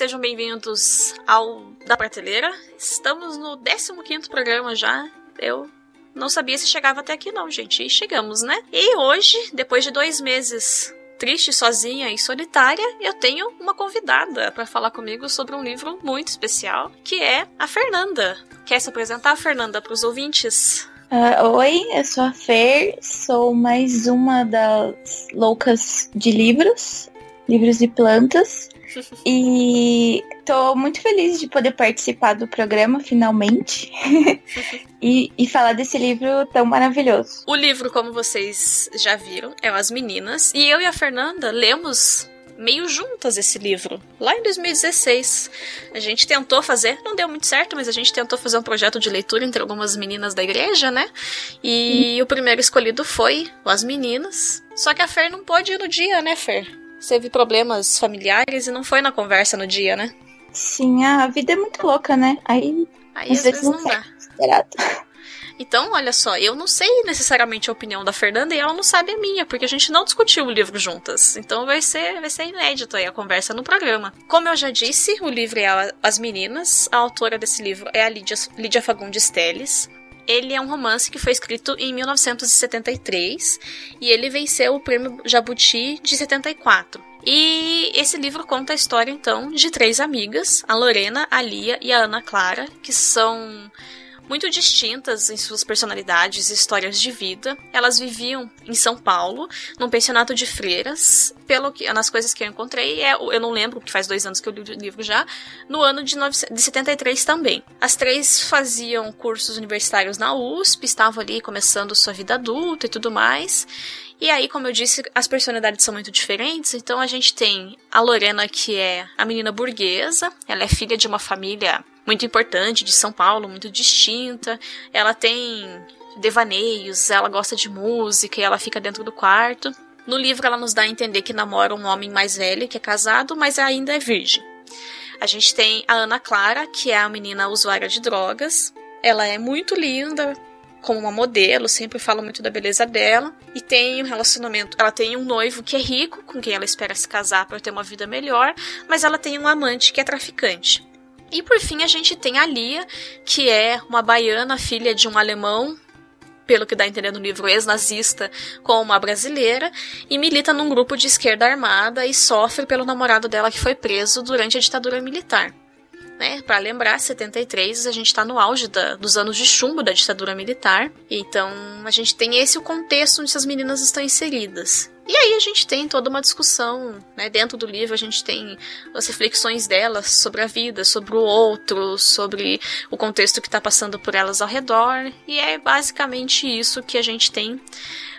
sejam bem-vindos ao Da Prateleira. Estamos no 15 programa já. Eu não sabia se chegava até aqui, não, gente. E chegamos, né? E hoje, depois de dois meses triste, sozinha e solitária, eu tenho uma convidada para falar comigo sobre um livro muito especial, que é a Fernanda. Quer se apresentar, Fernanda, para os ouvintes? Uh, oi, eu sou a Fer, sou mais uma das loucas de livros, livros e plantas. E tô muito feliz de poder participar do programa, finalmente. e, e falar desse livro tão maravilhoso. O livro, como vocês já viram, é As Meninas. E eu e a Fernanda lemos meio juntas esse livro, lá em 2016. A gente tentou fazer, não deu muito certo, mas a gente tentou fazer um projeto de leitura entre algumas meninas da igreja, né? E hum. o primeiro escolhido foi As Meninas. Só que a Fer não pôde ir no dia, né, Fer? Teve problemas familiares e não foi na conversa no dia, né? Sim, a vida é muito louca, né? Aí, Aí às, vezes, não dá. Então, olha só, eu não sei necessariamente a opinião da Fernanda e ela não sabe a minha, porque a gente não discutiu o livro juntas. Então vai ser, vai ser inédito aí a conversa no programa. Como eu já disse, o livro é As Meninas. A autora desse livro é a Lídia, Lídia Fagundes Teles. Ele é um romance que foi escrito em 1973 e ele venceu o prêmio Jabuti de 74. E esse livro conta a história então de três amigas, a Lorena, a Lia e a Ana Clara, que são muito distintas em suas personalidades e histórias de vida. Elas viviam em São Paulo, num pensionato de freiras. Pelo que nas coisas que eu encontrei, é, eu não lembro, porque faz dois anos que eu li o livro já, no ano de, 9, de 73 também. As três faziam cursos universitários na USP, estavam ali começando sua vida adulta e tudo mais. E aí, como eu disse, as personalidades são muito diferentes. Então a gente tem a Lorena, que é a menina burguesa. Ela é filha de uma família muito importante de São Paulo, muito distinta. Ela tem devaneios, ela gosta de música e ela fica dentro do quarto. No livro ela nos dá a entender que namora um homem mais velho, que é casado, mas ainda é virgem. A gente tem a Ana Clara, que é a menina usuária de drogas. Ela é muito linda, como uma modelo, sempre fala muito da beleza dela. E tem um relacionamento. Ela tem um noivo que é rico, com quem ela espera se casar para ter uma vida melhor, mas ela tem um amante que é traficante. E por fim a gente tem a Lia, que é uma baiana, filha de um alemão, pelo que dá a entender no livro, ex-nazista, com uma brasileira, e milita num grupo de esquerda armada e sofre pelo namorado dela que foi preso durante a ditadura militar. Né? Para lembrar, 73 a gente está no auge da, dos anos de chumbo da ditadura militar, então a gente tem esse o contexto onde essas meninas estão inseridas. E aí a gente tem toda uma discussão, né? Dentro do livro a gente tem as reflexões delas sobre a vida, sobre o outro, sobre o contexto que está passando por elas ao redor. E é basicamente isso que a gente tem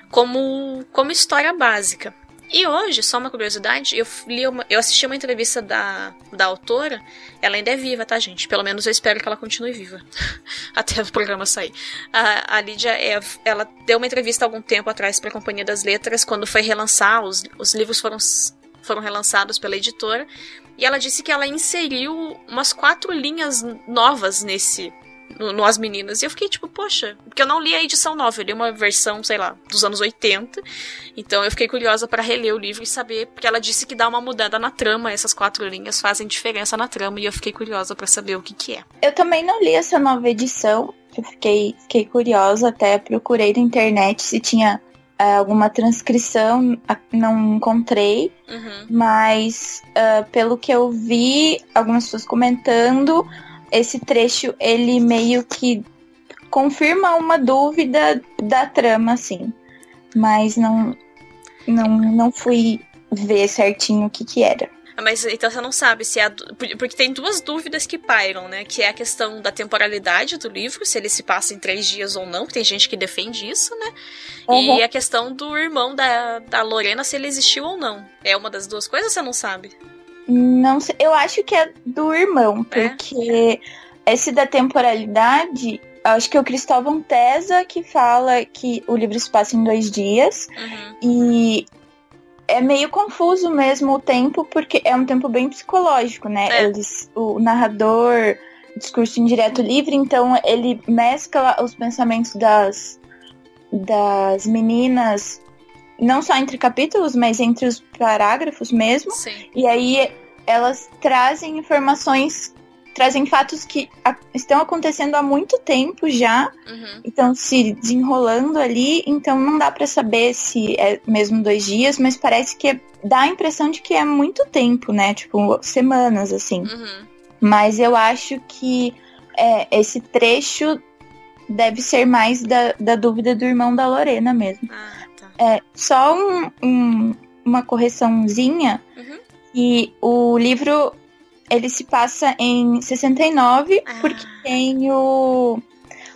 como, como história básica. E hoje, só uma curiosidade, eu, li uma, eu assisti uma entrevista da, da autora. Ela ainda é viva, tá, gente? Pelo menos eu espero que ela continue viva. Até o programa sair. A, a Lídia, é, ela deu uma entrevista algum tempo atrás para a Companhia das Letras, quando foi relançar, os, os livros foram, foram relançados pela editora. E ela disse que ela inseriu umas quatro linhas novas nesse no, no As Meninas. E eu fiquei tipo, poxa, porque eu não li a edição nova, eu li uma versão, sei lá, dos anos 80. Então eu fiquei curiosa para reler o livro e saber, porque ela disse que dá uma mudada na trama, essas quatro linhas fazem diferença na trama, e eu fiquei curiosa para saber o que que é. Eu também não li essa nova edição, eu fiquei, fiquei curiosa, até procurei na internet se tinha é, alguma transcrição, não encontrei, uhum. mas uh, pelo que eu vi, algumas pessoas comentando, esse trecho ele meio que confirma uma dúvida da trama, assim. Mas não, não, não fui ver certinho o que que era. Ah, mas então você não sabe se é. Porque tem duas dúvidas que pairam, né? Que é a questão da temporalidade do livro, se ele se passa em três dias ou não. Tem gente que defende isso, né? Uhum. E a questão do irmão da, da Lorena, se ele existiu ou não. É uma das duas coisas você não sabe? Não sei, eu acho que é do irmão, é? porque é? esse da temporalidade, acho que é o Cristóvão Tesa que fala que o livro se passa em dois dias. Uhum. E é meio confuso mesmo o tempo, porque é um tempo bem psicológico, né? É. Eles, o narrador, discurso indireto livre, então ele mescla os pensamentos das, das meninas não só entre capítulos, mas entre os parágrafos mesmo. Sim. E aí elas trazem informações trazem fatos que a, estão acontecendo há muito tempo já, uhum. estão se desenrolando ali, então não dá para saber se é mesmo dois dias, mas parece que é, dá a impressão de que é muito tempo, né? Tipo, semanas, assim. Uhum. Mas eu acho que é, esse trecho deve ser mais da, da dúvida do irmão da Lorena mesmo. Ah. É, só um, um, uma correçãozinha, uhum. que o livro ele se passa em 69, ah. porque tem o,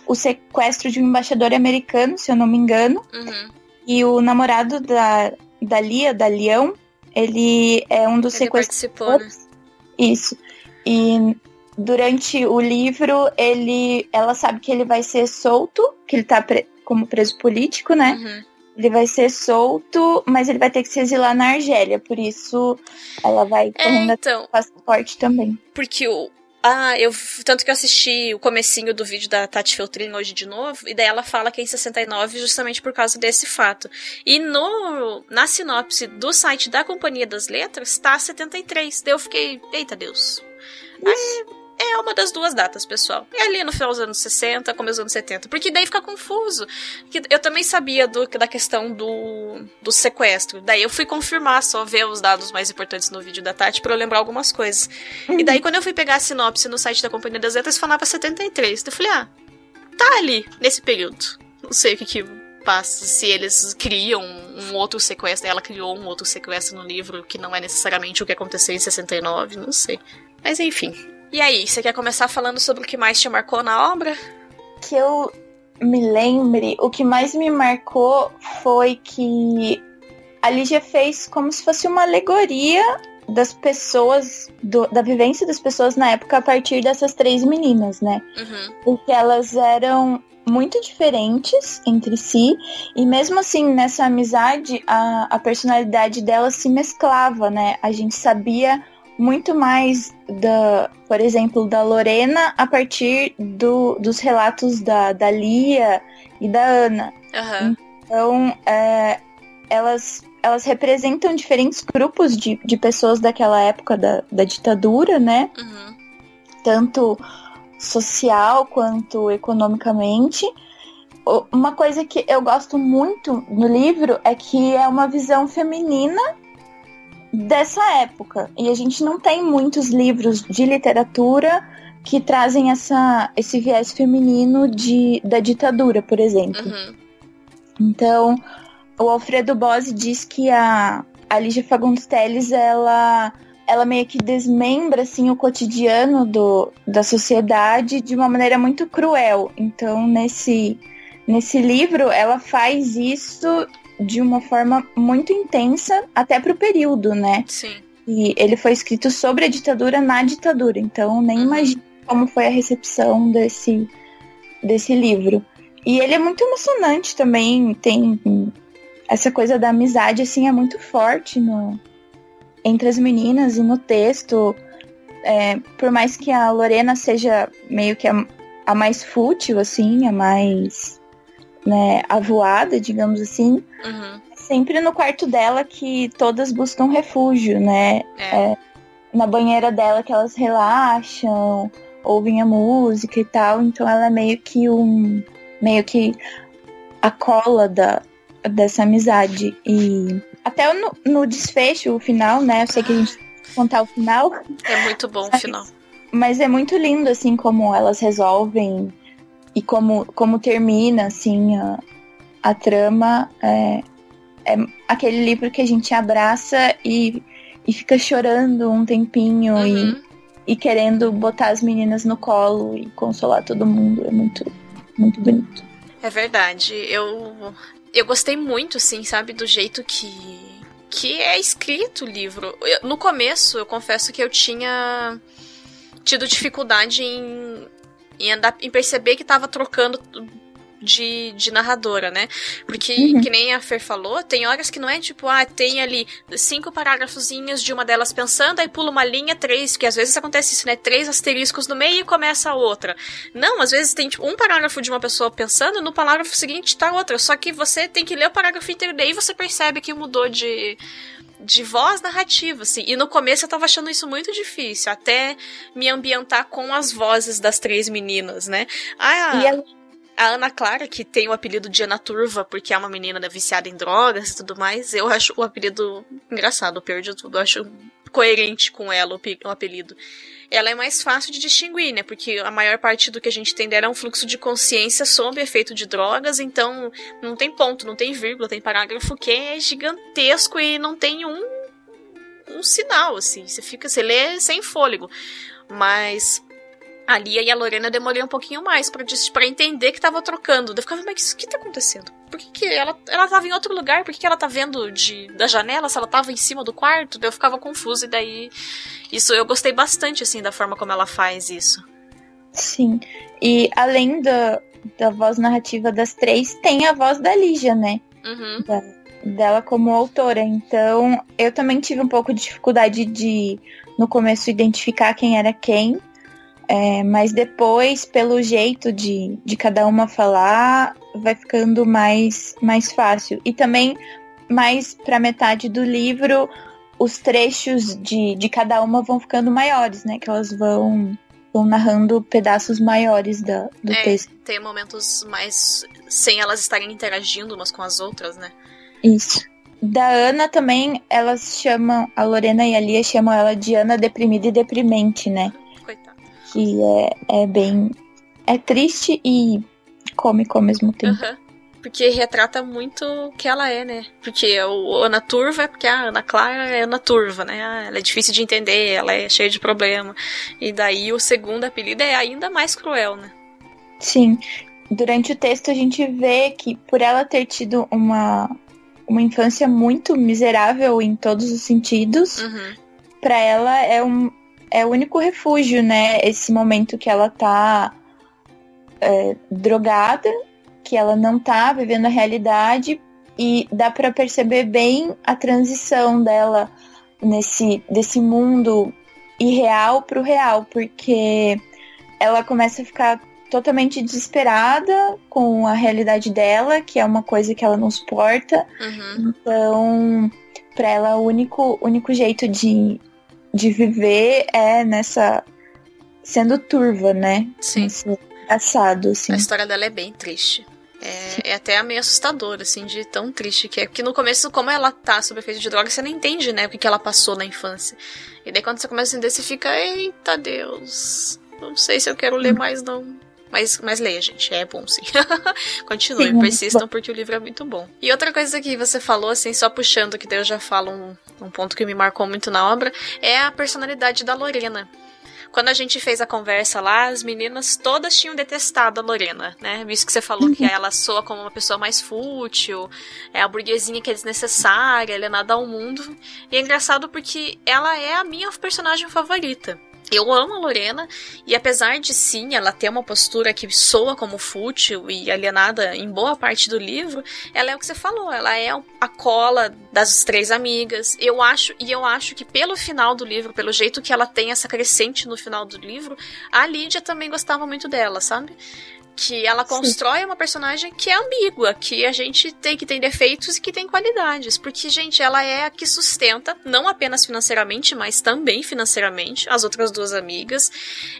o sequestro de um embaixador americano, se eu não me engano. Uhum. E o namorado da, da Lia, da Leão, ele é um dos ele sequestradores. Né? Isso. E durante o livro, ele, ela sabe que ele vai ser solto, que ele tá pre como preso político, né? Uhum. Ele vai ser solto, mas ele vai ter que se exilar na Argélia. Por isso, ela vai é, correndo então, passaporte também. Porque o. Ah, eu. Tanto que eu assisti o comecinho do vídeo da Tati Feltrin hoje de novo, e daí ela fala que é em 69 justamente por causa desse fato. E no na sinopse do site da Companhia das Letras, tá 73. Daí eu fiquei, eita Deus. Aí, é uma das duas datas, pessoal. É ali no final dos anos 60, começo dos anos 70. Porque daí fica confuso. Eu também sabia do, da questão do, do sequestro. Daí eu fui confirmar, só ver os dados mais importantes no vídeo da Tati para eu lembrar algumas coisas. E daí quando eu fui pegar a sinopse no site da Companhia das Letras, falava 73. Então eu falei, ah, tá ali, nesse período. Não sei o que que passa, se eles criam um outro sequestro. Ela criou um outro sequestro no livro que não é necessariamente o que aconteceu em 69, não sei. Mas enfim, e aí, você quer começar falando sobre o que mais te marcou na obra? Que eu me lembre, o que mais me marcou foi que a Lígia fez como se fosse uma alegoria das pessoas, do, da vivência das pessoas na época a partir dessas três meninas, né? Uhum. Porque elas eram muito diferentes entre si, e mesmo assim, nessa amizade, a, a personalidade delas se mesclava, né? A gente sabia muito mais da, por exemplo, da Lorena a partir do, dos relatos da, da Lia e da Ana. Uhum. Então, é, elas, elas representam diferentes grupos de, de pessoas daquela época da, da ditadura, né? Uhum. Tanto social quanto economicamente. Uma coisa que eu gosto muito no livro é que é uma visão feminina dessa época. E a gente não tem muitos livros de literatura que trazem essa, esse viés feminino de, da ditadura, por exemplo. Uhum. Então, o Alfredo Bose diz que a, a Lígia Fagundes Telles, ela, ela meio que desmembra assim, o cotidiano do, da sociedade de uma maneira muito cruel. Então, nesse, nesse livro, ela faz isso de uma forma muito intensa, até pro período, né? Sim. E ele foi escrito sobre a ditadura na ditadura, então nem uhum. imagino como foi a recepção desse, desse livro. E ele é muito emocionante também, tem essa coisa da amizade, assim, é muito forte no, entre as meninas e no texto. É, por mais que a Lorena seja meio que a, a mais fútil, assim, a mais né, avoada, digamos assim, uhum. sempre no quarto dela que todas buscam refúgio, né? É. É, na banheira dela que elas relaxam, ouvem a música e tal, então ela é meio que um. meio que a cola da, dessa amizade. E até no, no desfecho, o final, né? Eu sei que a gente contar o final. É muito bom o final. Mas é muito lindo, assim, como elas resolvem e como, como termina, assim, a, a trama. É, é aquele livro que a gente abraça e, e fica chorando um tempinho uhum. e, e querendo botar as meninas no colo e consolar todo mundo. É muito, muito bonito. É verdade. Eu, eu gostei muito, sim, sabe, do jeito que que é escrito o livro. Eu, no começo, eu confesso que eu tinha tido dificuldade em em andar em perceber que tava trocando de, de narradora, né? Porque, uhum. que nem a Fer falou, tem horas que não é tipo, ah, tem ali cinco parágrafozinhos de uma delas pensando, aí pula uma linha, três, que às vezes acontece isso, né? Três asteriscos no meio e começa a outra. Não, às vezes tem tipo, um parágrafo de uma pessoa pensando, no parágrafo seguinte tá outra. Só que você tem que ler o parágrafo inteiro, daí você percebe que mudou de de voz narrativa, assim. E no começo eu tava achando isso muito difícil, até me ambientar com as vozes das três meninas, né? Ah, e a, a Ana Clara, que tem o apelido de Ana Turva, porque é uma menina viciada em drogas e tudo mais, eu acho o apelido engraçado, o pior de tudo. Eu acho coerente com ela o apelido. Ela é mais fácil de distinguir, né? Porque a maior parte do que a gente tem dela é um fluxo de consciência sobre efeito de drogas, então não tem ponto, não tem vírgula, tem parágrafo que é gigantesco e não tem um, um sinal, assim. Você fica, você lê sem fôlego. Mas a Lia e a Lorena demorei um pouquinho mais para entender que tava trocando. Eu ficava, mas o que tá acontecendo? Por que, que ela, ela tava em outro lugar? Por que, que ela tá vendo de, da janela se ela tava em cima do quarto? Eu ficava confusa e daí. Isso eu gostei bastante, assim, da forma como ela faz isso. Sim. E além da, da voz narrativa das três, tem a voz da Lígia, né? Uhum. Da, dela como autora. Então, eu também tive um pouco de dificuldade de, no começo, identificar quem era quem. É, mas depois, pelo jeito de, de cada uma falar, vai ficando mais, mais fácil. E também, mais para metade do livro, os trechos de, de cada uma vão ficando maiores, né? Que elas vão, vão narrando pedaços maiores da, do é, texto. Tem momentos mais sem elas estarem interagindo umas com as outras, né? Isso. Da Ana também, elas chamam, a Lorena e a Lia chamam ela de Ana deprimida e deprimente, né? Que é, é bem. É triste e cômico ao mesmo tempo. Uhum. Porque retrata muito o que ela é, né? Porque o Ana Turva é porque a Ana Clara é Ana Turva, né? Ah, ela é difícil de entender, ela é cheia de problema. E daí o segundo apelido é ainda mais cruel, né? Sim. Durante o texto a gente vê que por ela ter tido uma, uma infância muito miserável em todos os sentidos, uhum. para ela é um, é o único refúgio, né? Esse momento que ela tá é, drogada, que ela não tá vivendo a realidade e dá para perceber bem a transição dela nesse desse mundo irreal pro real, porque ela começa a ficar totalmente desesperada com a realidade dela, que é uma coisa que ela não suporta. Uhum. Então, para ela o único único jeito de de viver é nessa. sendo turva, né? Sim. assado, assim. A história dela é bem triste. É, é, até meio assustador, assim, de tão triste que é. Porque no começo, como ela tá sob efeito de droga, você não entende, né, o que, que ela passou na infância. E daí quando você começa a entender, você fica, eita Deus, não sei se eu quero ler mais, não. Mas, mas leia, gente, é bom sim. Continue, sim, persistam, porque o livro é muito bom. E outra coisa que você falou, assim, só puxando, que daí eu já falo um, um ponto que me marcou muito na obra, é a personalidade da Lorena. Quando a gente fez a conversa lá, as meninas todas tinham detestado a Lorena, né? Visto que você falou que uhum. ela soa como uma pessoa mais fútil, é a burguesinha que é desnecessária, ela é nada ao mundo. E é engraçado porque ela é a minha personagem favorita. Eu amo a Lorena, e apesar de sim ela ter uma postura que soa como fútil e alienada em boa parte do livro, ela é o que você falou, ela é a cola das três amigas. Eu acho, e eu acho que pelo final do livro, pelo jeito que ela tem essa crescente no final do livro, a Lídia também gostava muito dela, sabe? Que ela constrói Sim. uma personagem que é ambígua, que a gente tem que tem defeitos e que tem qualidades, porque gente, ela é a que sustenta não apenas financeiramente, mas também financeiramente as outras duas amigas,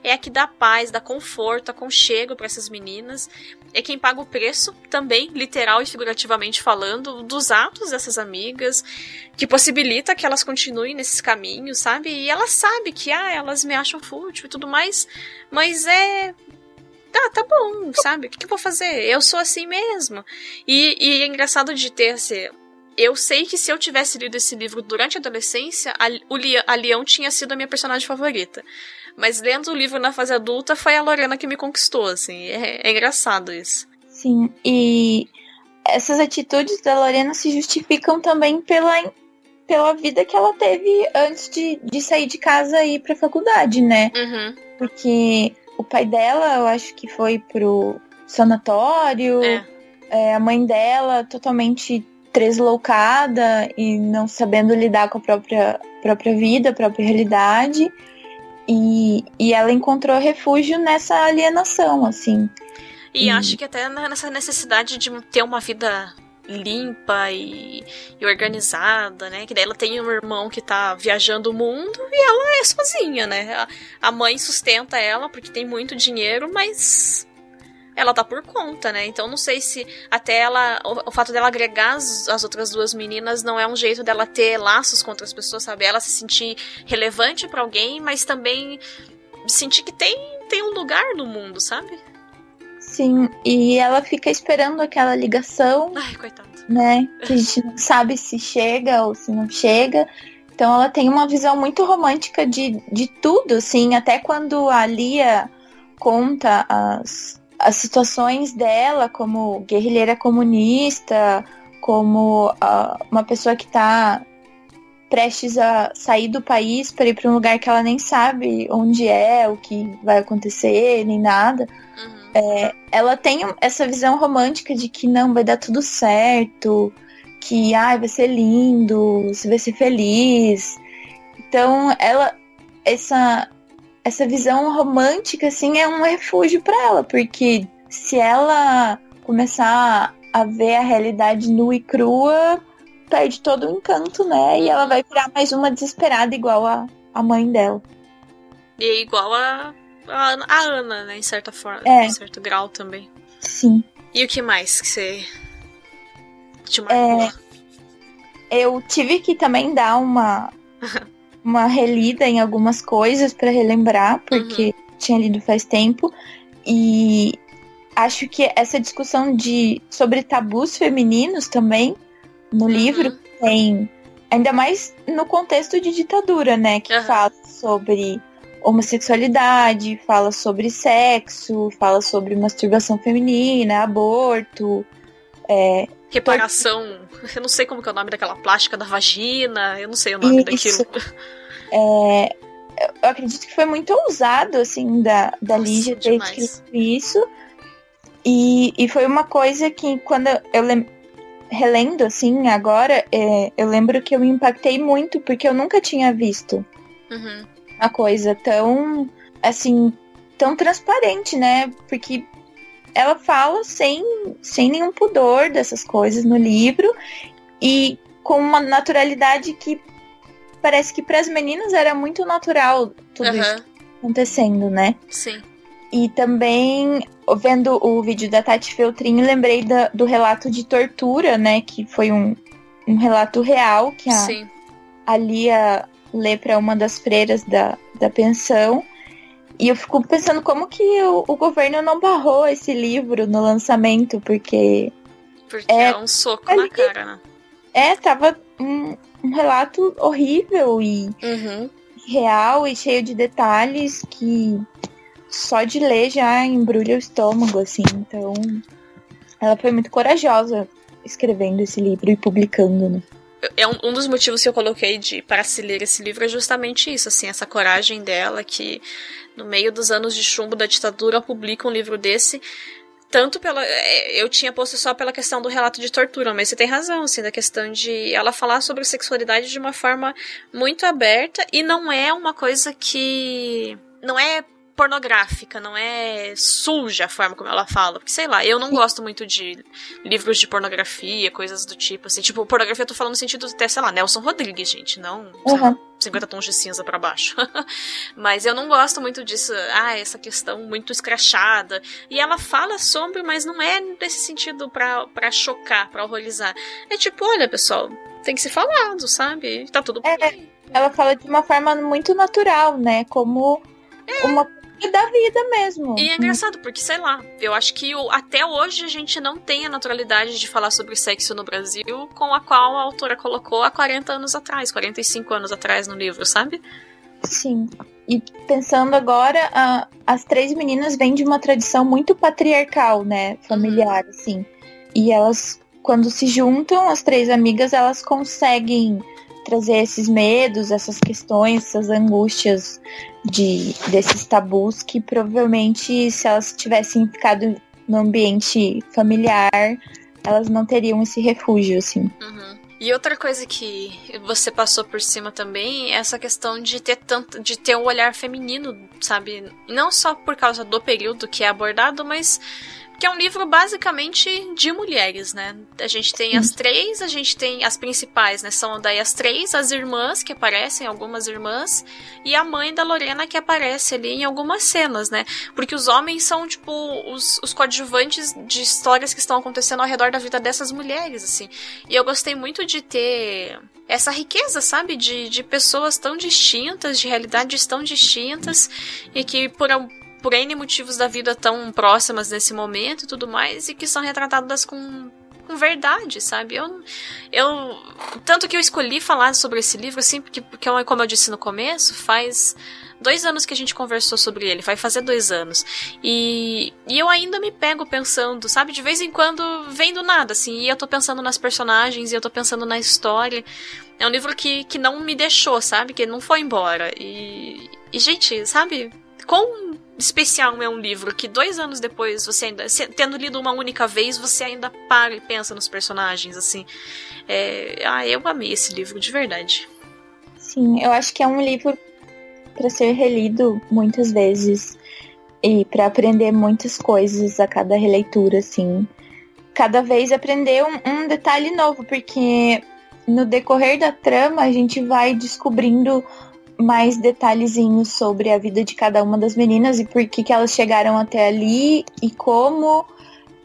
é a que dá paz, dá conforto, aconchego para essas meninas, é quem paga o preço também, literal e figurativamente falando, dos atos dessas amigas, que possibilita que elas continuem nesses caminhos, sabe? E ela sabe que ah, elas me acham fútil e tudo mais, mas é tá, tá bom, sabe? O que, que eu vou fazer? Eu sou assim mesmo. E, e é engraçado de ter esse. Eu sei que se eu tivesse lido esse livro durante a adolescência, a, o Leão, a Leão tinha sido a minha personagem favorita. Mas lendo o livro na fase adulta, foi a Lorena que me conquistou, assim. É, é engraçado isso. Sim, e essas atitudes da Lorena se justificam também pela, pela vida que ela teve antes de, de sair de casa e ir pra faculdade, né? Uhum. Porque o pai dela, eu acho que foi pro sanatório. É. É, a mãe dela totalmente tresloucada e não sabendo lidar com a própria, própria vida, a própria realidade. E, e ela encontrou refúgio nessa alienação, assim. E, e acho que até nessa necessidade de ter uma vida limpa e, e, organizada, né? Que daí ela tem um irmão que tá viajando o mundo e ela é sozinha, né? A, a mãe sustenta ela porque tem muito dinheiro, mas ela tá por conta, né? Então não sei se até ela. O, o fato dela agregar as, as, outras duas meninas não é um jeito dela ter laços com outras pessoas, sabe? Ela se sentir relevante para alguém, mas também sentir que tem, tem um lugar no mundo, sabe? Sim, e ela fica esperando aquela ligação. Ai, coitada. Né? Que a gente não sabe se chega ou se não chega. Então ela tem uma visão muito romântica de, de tudo, assim, até quando a Lia conta as, as situações dela como guerrilheira comunista, como uh, uma pessoa que está prestes a sair do país para ir para um lugar que ela nem sabe onde é, o que vai acontecer, nem nada. Uhum. É, ela tem essa visão romântica de que não vai dar tudo certo, que ai, vai ser lindo, você vai ser feliz. Então, ela essa essa visão romântica assim é um refúgio para ela, porque se ela começar a ver a realidade nua e crua, perde todo o encanto, né? E ela vai virar mais uma desesperada igual a, a mãe dela. E igual a, a, a Ana, né? Em certa forma, é. em certo grau também. Sim. E o que mais que você te marcou? É, eu tive que também dar uma uma relida em algumas coisas para relembrar, porque uhum. tinha lido faz tempo. E acho que essa discussão de sobre tabus femininos também no uhum. livro tem ainda mais no contexto de ditadura, né, que uhum. fala sobre homossexualidade, fala sobre sexo, fala sobre masturbação feminina, aborto, é, reparação. Eu não sei como que é o nome daquela plástica da vagina, eu não sei o nome Isso. daquilo. É, eu acredito que foi muito ousado, assim, da, da Nossa, Lígia ter escrito isso. E, e foi uma coisa que, quando eu lem relendo, assim, agora, é, eu lembro que eu me impactei muito, porque eu nunca tinha visto uhum. Uma coisa tão, assim, tão transparente, né? Porque ela fala sem, sem nenhum pudor dessas coisas no livro e com uma naturalidade que parece que para as meninas era muito natural tudo uhum. isso acontecendo, né? Sim. E também, vendo o vídeo da Tati Feltrin, lembrei da, do relato de tortura, né? Que foi um, um relato real que a, Sim. a Lia lê para uma das freiras da, da pensão. E eu fico pensando como que o, o governo não barrou esse livro no lançamento, porque. Porque é, é um soco na cara, né? É, tava um, um relato horrível e uhum. real e cheio de detalhes que só de ler já embrulha o estômago, assim. Então, ela foi muito corajosa escrevendo esse livro e publicando, né? É um, um, dos motivos que eu coloquei de para se ler esse livro é justamente isso, assim, essa coragem dela que no meio dos anos de chumbo da ditadura publica um livro desse. Tanto pela. É, eu tinha posto só pela questão do relato de tortura, mas você tem razão, assim, da questão de ela falar sobre sexualidade de uma forma muito aberta e não é uma coisa que. Não é pornográfica, não é suja a forma como ela fala. Porque, sei lá, eu não gosto muito de livros de pornografia, coisas do tipo, assim. Tipo, pornografia eu tô falando no sentido até, sei lá, Nelson Rodrigues, gente, não uhum. lá, 50 tons de cinza para baixo. mas eu não gosto muito disso, ah, essa questão muito escrachada. E ela fala sobre, mas não é nesse sentido pra, pra chocar, pra horrorizar. É tipo, olha, pessoal, tem que ser falado, sabe? Tá tudo é, bem. Ela fala de uma forma muito natural, né? Como é. uma e da vida mesmo. E é engraçado, porque, sei lá, eu acho que até hoje a gente não tem a naturalidade de falar sobre sexo no Brasil com a qual a autora colocou há 40 anos atrás, 45 anos atrás no livro, sabe? Sim. E pensando agora, a, as três meninas vêm de uma tradição muito patriarcal, né? Familiar, uhum. assim. E elas, quando se juntam, as três amigas, elas conseguem trazer esses medos, essas questões, essas angústias de desses tabus que provavelmente se elas tivessem ficado no ambiente familiar, elas não teriam esse refúgio, assim. Uhum. E outra coisa que você passou por cima também é essa questão de ter tanto, de ter um olhar feminino, sabe? Não só por causa do período que é abordado, mas que é um livro basicamente de mulheres, né? A gente tem as três, a gente tem as principais, né? São daí as três, as irmãs que aparecem, algumas irmãs, e a mãe da Lorena que aparece ali em algumas cenas, né? Porque os homens são, tipo, os, os coadjuvantes de histórias que estão acontecendo ao redor da vida dessas mulheres, assim. E eu gostei muito de ter essa riqueza, sabe? De, de pessoas tão distintas, de realidades tão distintas, e que por por N motivos da vida tão próximas nesse momento e tudo mais, e que são retratadas com, com verdade, sabe? Eu, eu. Tanto que eu escolhi falar sobre esse livro, assim, porque, porque, como eu disse no começo, faz dois anos que a gente conversou sobre ele, vai fazer dois anos. E, e eu ainda me pego pensando, sabe? De vez em quando vem do nada, assim, e eu tô pensando nas personagens, e eu tô pensando na história. É um livro que, que não me deixou, sabe? Que não foi embora. E, e gente, sabe? Com especial é um livro que dois anos depois, você ainda, tendo lido uma única vez, você ainda para e pensa nos personagens, assim. É, ah, eu amei esse livro, de verdade. Sim, eu acho que é um livro para ser relido muitas vezes e para aprender muitas coisas a cada releitura, assim. Cada vez aprender um, um detalhe novo, porque no decorrer da trama a gente vai descobrindo mais detalhezinhos sobre a vida de cada uma das meninas e por que, que elas chegaram até ali e como.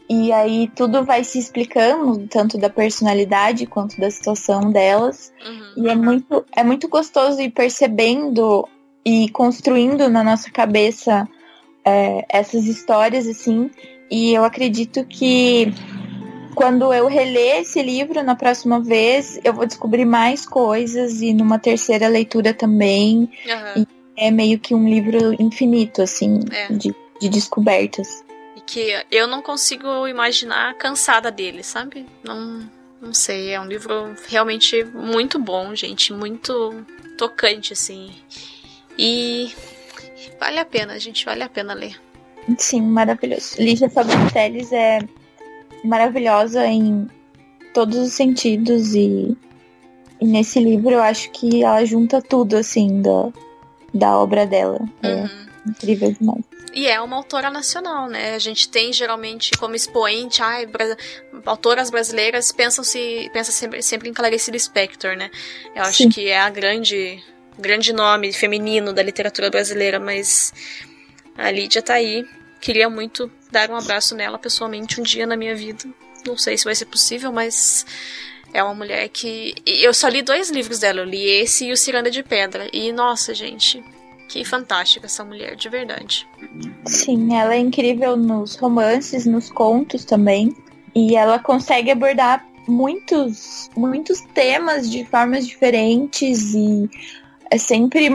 E aí tudo vai se explicando, tanto da personalidade quanto da situação delas. Uhum. E é muito, é muito gostoso ir percebendo e construindo na nossa cabeça é, essas histórias, assim. E eu acredito que quando eu reler esse livro na próxima vez, eu vou descobrir mais coisas e numa terceira leitura também. Uhum. é meio que um livro infinito, assim, é. de, de descobertas. E que eu não consigo imaginar cansada dele, sabe? Não, não sei, é um livro realmente muito bom, gente, muito tocante, assim. E vale a pena, gente, vale a pena ler. Sim, maravilhoso. Lígia Fabriciellis é maravilhosa em todos os sentidos e, e, nesse livro eu acho que ela junta tudo assim da, da obra dela. É uhum. Incrível demais. E é uma autora nacional, né? A gente tem geralmente como expoente, ai, bra autoras brasileiras pensam se pensa sempre, sempre em Clarice Lispector, né? Eu acho Sim. que é a grande grande nome feminino da literatura brasileira, mas a Lídia tá aí Queria muito dar um abraço nela pessoalmente um dia na minha vida. Não sei se vai ser possível, mas é uma mulher que. Eu só li dois livros dela. Eu li esse e o Ciranda de Pedra. E, nossa, gente, que fantástica essa mulher, de verdade. Sim, ela é incrível nos romances, nos contos também. E ela consegue abordar muitos, muitos temas de formas diferentes. E é sempre.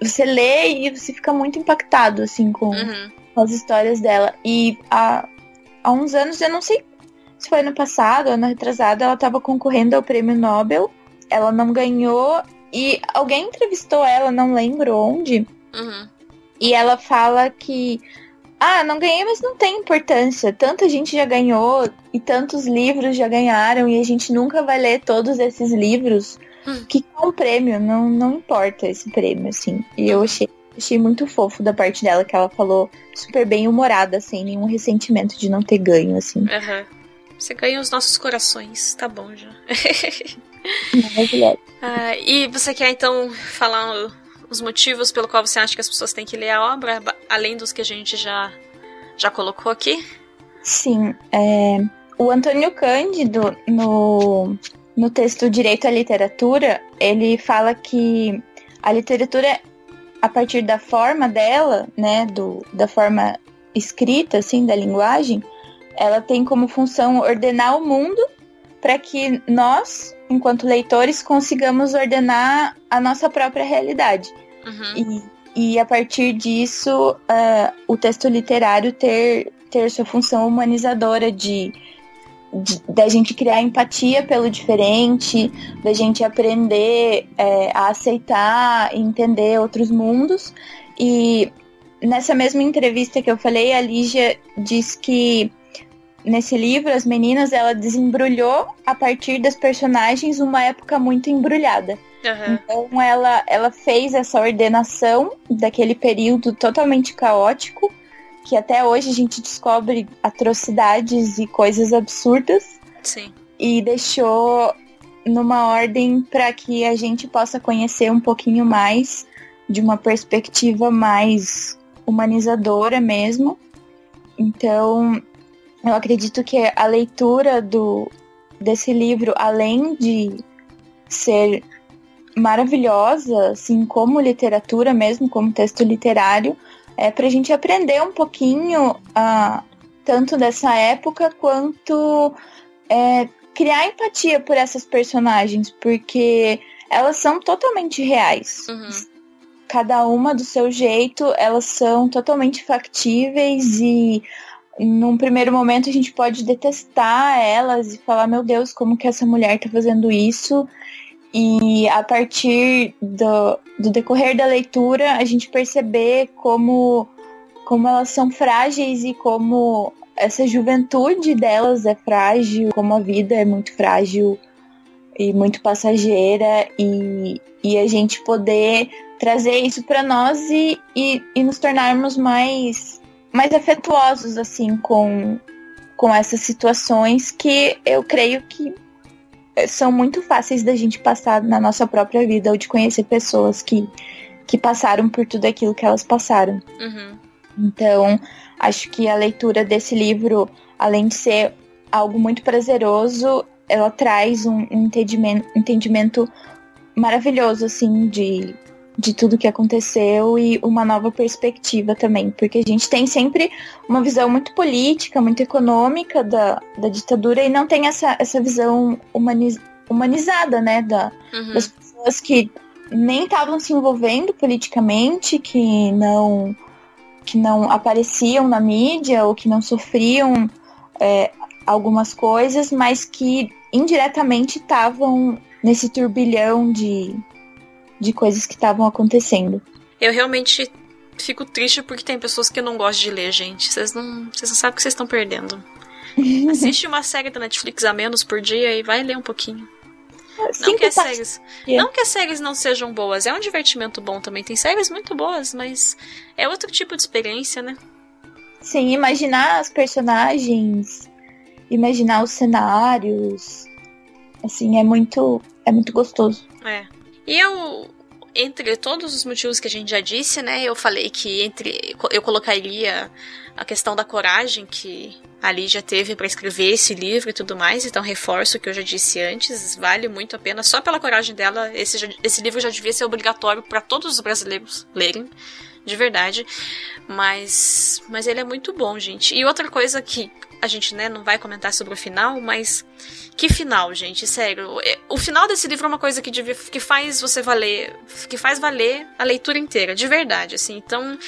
Você lê e você fica muito impactado, assim, com. Uhum com as histórias dela. E há, há uns anos, eu não sei se foi ano passado, ano retrasado, ela estava concorrendo ao prêmio Nobel. Ela não ganhou. E alguém entrevistou ela, não lembro onde. Uhum. E ela fala que. Ah, não ganhei, mas não tem importância. Tanta gente já ganhou e tantos livros já ganharam e a gente nunca vai ler todos esses livros. Hum. Que é um prêmio, não, não importa esse prêmio, assim. E eu achei Achei muito fofo da parte dela, que ela falou super bem humorada, sem nenhum ressentimento de não ter ganho, assim. Uhum. Você ganha os nossos corações, tá bom já. Maravilhoso. ah, e você quer então falar os motivos pelo qual você acha que as pessoas têm que ler a obra, além dos que a gente já, já colocou aqui? Sim. É, o Antônio Cândido, no, no texto Direito à Literatura, ele fala que a literatura a partir da forma dela, né, do, da forma escrita, assim, da linguagem, ela tem como função ordenar o mundo para que nós, enquanto leitores, consigamos ordenar a nossa própria realidade. Uhum. E, e a partir disso, uh, o texto literário ter, ter sua função humanizadora de da gente criar empatia pelo diferente, da gente aprender é, a aceitar e entender outros mundos. E nessa mesma entrevista que eu falei, a Lígia diz que nesse livro as meninas ela desembrulhou a partir das personagens uma época muito embrulhada. Uhum. Então ela, ela fez essa ordenação daquele período totalmente caótico que até hoje a gente descobre atrocidades e coisas absurdas. Sim. E deixou numa ordem para que a gente possa conhecer um pouquinho mais de uma perspectiva mais humanizadora mesmo. Então, eu acredito que a leitura do, desse livro, além de ser maravilhosa, assim, como literatura mesmo, como texto literário, é para a gente aprender um pouquinho uh, tanto dessa época quanto é, criar empatia por essas personagens, porque elas são totalmente reais. Uhum. Cada uma do seu jeito, elas são totalmente factíveis e num primeiro momento a gente pode detestar elas e falar, meu Deus, como que essa mulher tá fazendo isso? E a partir do, do decorrer da leitura, a gente perceber como, como elas são frágeis e como essa juventude delas é frágil, como a vida é muito frágil e muito passageira, e, e a gente poder trazer isso para nós e, e, e nos tornarmos mais, mais afetuosos assim com, com essas situações que eu creio que são muito fáceis da gente passar na nossa própria vida ou de conhecer pessoas que, que passaram por tudo aquilo que elas passaram. Uhum. Então, acho que a leitura desse livro, além de ser algo muito prazeroso, ela traz um entendimento, entendimento maravilhoso, assim, de, de tudo que aconteceu e uma nova perspectiva também, porque a gente tem sempre uma visão muito política, muito econômica da, da ditadura e não tem essa, essa visão humaniz, humanizada, né, da, uhum. das pessoas que nem estavam se envolvendo politicamente, que não que não apareciam na mídia ou que não sofriam é, algumas coisas, mas que indiretamente estavam nesse turbilhão de, de coisas que estavam acontecendo. Eu realmente fico triste porque tem pessoas que não gostam de ler, gente. Vocês não, vocês não sabem o que vocês estão perdendo. Assiste uma série da Netflix a menos por dia e vai ler um pouquinho. Não que, as séries, não que as séries não sejam boas, é um divertimento bom também. Tem séries muito boas, mas é outro tipo de experiência, né? Sim, imaginar as personagens, imaginar os cenários, assim, é muito, é muito gostoso. É. E eu, entre todos os motivos que a gente já disse, né, eu falei que entre eu colocaria a questão da coragem que a Lídia teve para escrever esse livro e tudo mais, então reforço o que eu já disse antes, vale muito a pena, só pela coragem dela, esse, esse livro já devia ser obrigatório para todos os brasileiros lerem, de verdade, mas, mas ele é muito bom, gente. E outra coisa que a gente né, não vai comentar sobre o final, mas que final, gente, sério. É, o final desse livro é uma coisa que, que faz você valer, que faz valer a leitura inteira, de verdade, assim. Então,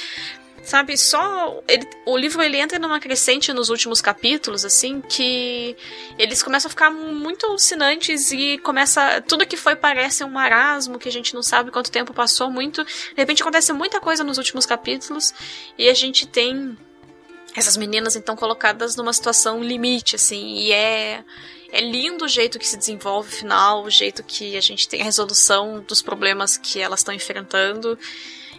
sabe, só ele, o livro ele entra numa crescente nos últimos capítulos, assim, que eles começam a ficar muito alucinantes e começa tudo que foi parece um marasmo que a gente não sabe quanto tempo passou muito. De repente acontece muita coisa nos últimos capítulos e a gente tem essas meninas então colocadas numa situação limite, assim, e é é lindo o jeito que se desenvolve o final, o jeito que a gente tem a resolução dos problemas que elas estão enfrentando.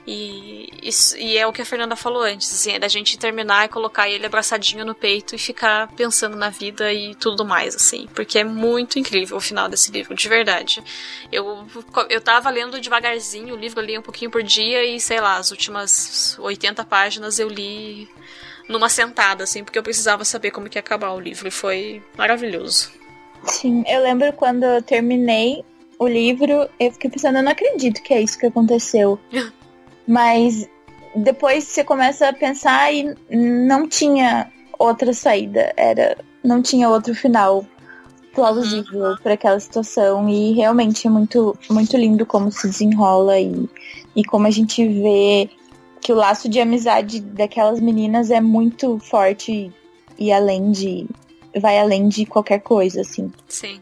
E, e é o que a Fernanda falou antes, assim, é da gente terminar e colocar ele abraçadinho no peito e ficar pensando na vida e tudo mais, assim, porque é muito incrível o final desse livro, de verdade. Eu, eu tava lendo devagarzinho o livro, eu li um pouquinho por dia e, sei lá, as últimas 80 páginas eu li numa sentada, assim, porque eu precisava saber como que ia acabar o livro e foi maravilhoso. Sim, eu lembro quando eu terminei o livro, eu fiquei pensando, eu não acredito que é isso que aconteceu. Mas depois você começa a pensar e não tinha outra saída, era não tinha outro final plausível uhum. para aquela situação e realmente é muito muito lindo como se desenrola e, e como a gente vê que o laço de amizade daquelas meninas é muito forte e, e além de vai além de qualquer coisa assim. Sim.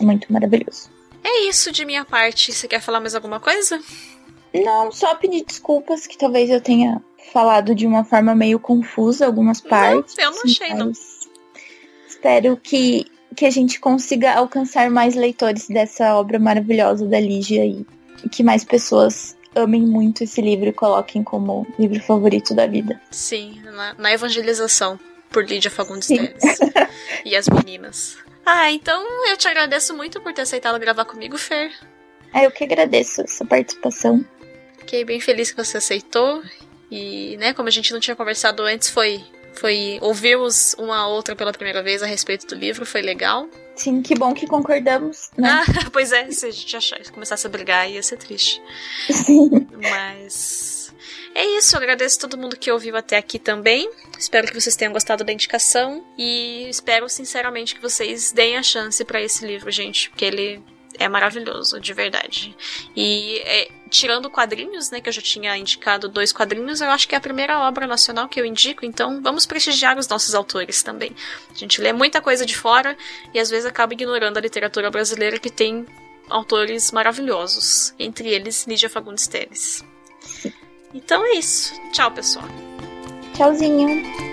É muito maravilhoso. É isso de minha parte. Você quer falar mais alguma coisa? Não, só pedir desculpas que talvez eu tenha falado de uma forma meio confusa algumas partes. Não, eu não achei, não. Espero que, que a gente consiga alcançar mais leitores dessa obra maravilhosa da Lígia e, e que mais pessoas amem muito esse livro e coloquem como livro favorito da vida. Sim, na, na evangelização por Lídia Fagundes Teles e as meninas. Ah, então eu te agradeço muito por ter aceitado gravar comigo, Fer. É, eu que agradeço essa participação. Fiquei bem feliz que você aceitou. E, né, como a gente não tinha conversado antes, foi foi ouvirmos uma outra pela primeira vez a respeito do livro, foi legal. Sim, que bom que concordamos. Né? Ah, pois é, se a gente achasse, começasse a brigar ia ser triste. Sim. Mas é isso, agradeço todo mundo que ouviu até aqui também. Espero que vocês tenham gostado da indicação e espero sinceramente que vocês deem a chance para esse livro, gente, porque ele é maravilhoso, de verdade. E é, tirando quadrinhos, né, que eu já tinha indicado dois quadrinhos, eu acho que é a primeira obra nacional que eu indico, então vamos prestigiar os nossos autores também. A gente lê muita coisa de fora e às vezes acaba ignorando a literatura brasileira que tem autores maravilhosos, entre eles Lídia Fagundes Teles. Então é isso. Tchau, pessoal. Tchauzinho.